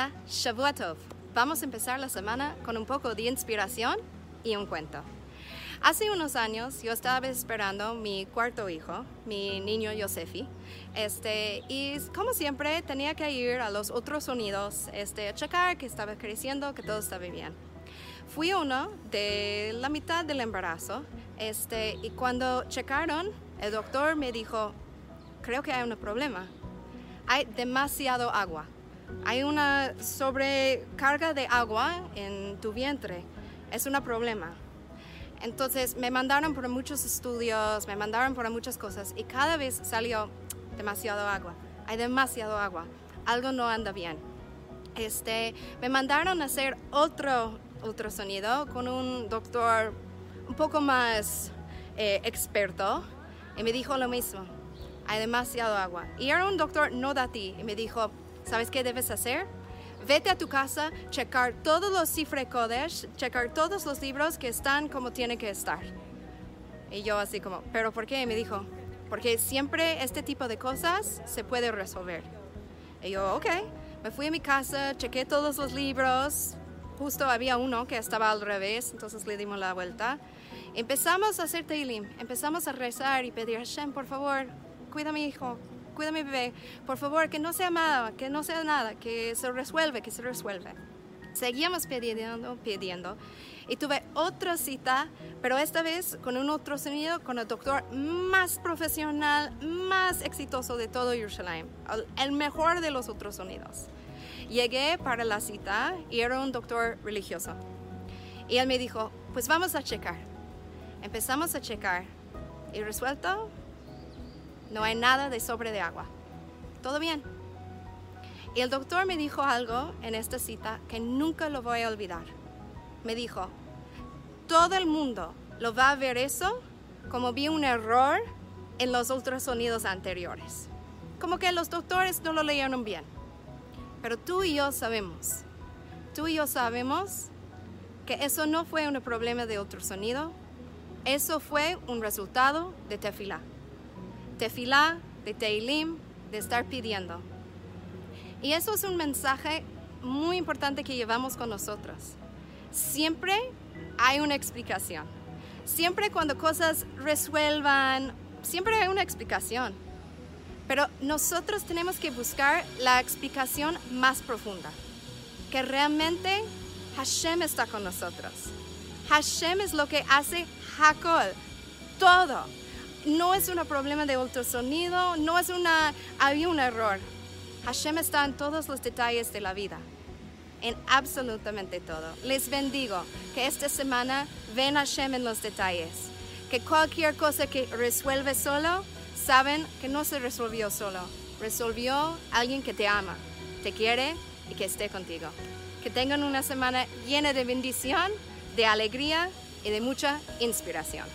Hola. Vamos a empezar la semana con un poco de inspiración y un cuento. Hace unos años yo estaba esperando mi cuarto hijo, mi niño Yosefi, este, y como siempre tenía que ir a los otros sonidos este, a checar que estaba creciendo, que todo estaba bien. Fui uno de la mitad del embarazo este, y cuando checaron, el doctor me dijo, creo que hay un problema. Hay demasiado agua. Hay una sobrecarga de agua en tu vientre. Es un problema. Entonces me mandaron por muchos estudios, me mandaron por muchas cosas y cada vez salió demasiado agua. Hay demasiado agua. Algo no anda bien. Este, me mandaron a hacer otro ultrasonido con un doctor un poco más eh, experto y me dijo lo mismo. Hay demasiado agua. Y era un doctor no de ti y me dijo, ¿sabes qué debes hacer? Vete a tu casa, checar todos los cifre Kodesh, checar todos los libros que están como tienen que estar. Y yo así como, ¿pero por qué? Me dijo, porque siempre este tipo de cosas se puede resolver. Y yo, ok, me fui a mi casa, chequé todos los libros, justo había uno que estaba al revés, entonces le dimos la vuelta. Empezamos a hacer Teilim, empezamos a rezar y pedir, Hashem, por favor, cuida a mi hijo, cuida a mi bebé, por favor, que no sea nada, que no sea nada, que se resuelve, que se resuelve. Seguíamos pidiendo, pidiendo. Y tuve otra cita, pero esta vez con un otro sonido, con el doctor más profesional, más exitoso de todo Jerusalén, el mejor de los otros sonidos. Llegué para la cita y era un doctor religioso. Y él me dijo, pues vamos a checar. Empezamos a checar y resuelto, no hay nada de sobre de agua. Todo bien. Y el doctor me dijo algo en esta cita que nunca lo voy a olvidar. Me dijo, todo el mundo lo va a ver eso como vi un error en los ultrasonidos anteriores. Como que los doctores no lo leyeron bien. Pero tú y yo sabemos, tú y yo sabemos que eso no fue un problema de ultrasonido, eso fue un resultado de tefilá tefilá, de teilim, de estar pidiendo. Y eso es un mensaje muy importante que llevamos con nosotros. Siempre hay una explicación. Siempre cuando cosas resuelvan, siempre hay una explicación. Pero nosotros tenemos que buscar la explicación más profunda. Que realmente Hashem está con nosotros. Hashem es lo que hace Hakol. Todo no es un problema de ultrasonido, no es una, había un error. Hashem está en todos los detalles de la vida, en absolutamente todo. Les bendigo que esta semana ven Hashem en los detalles, que cualquier cosa que resuelve solo, saben que no se resolvió solo, resolvió alguien que te ama, te quiere y que esté contigo. Que tengan una semana llena de bendición, de alegría y de mucha inspiración.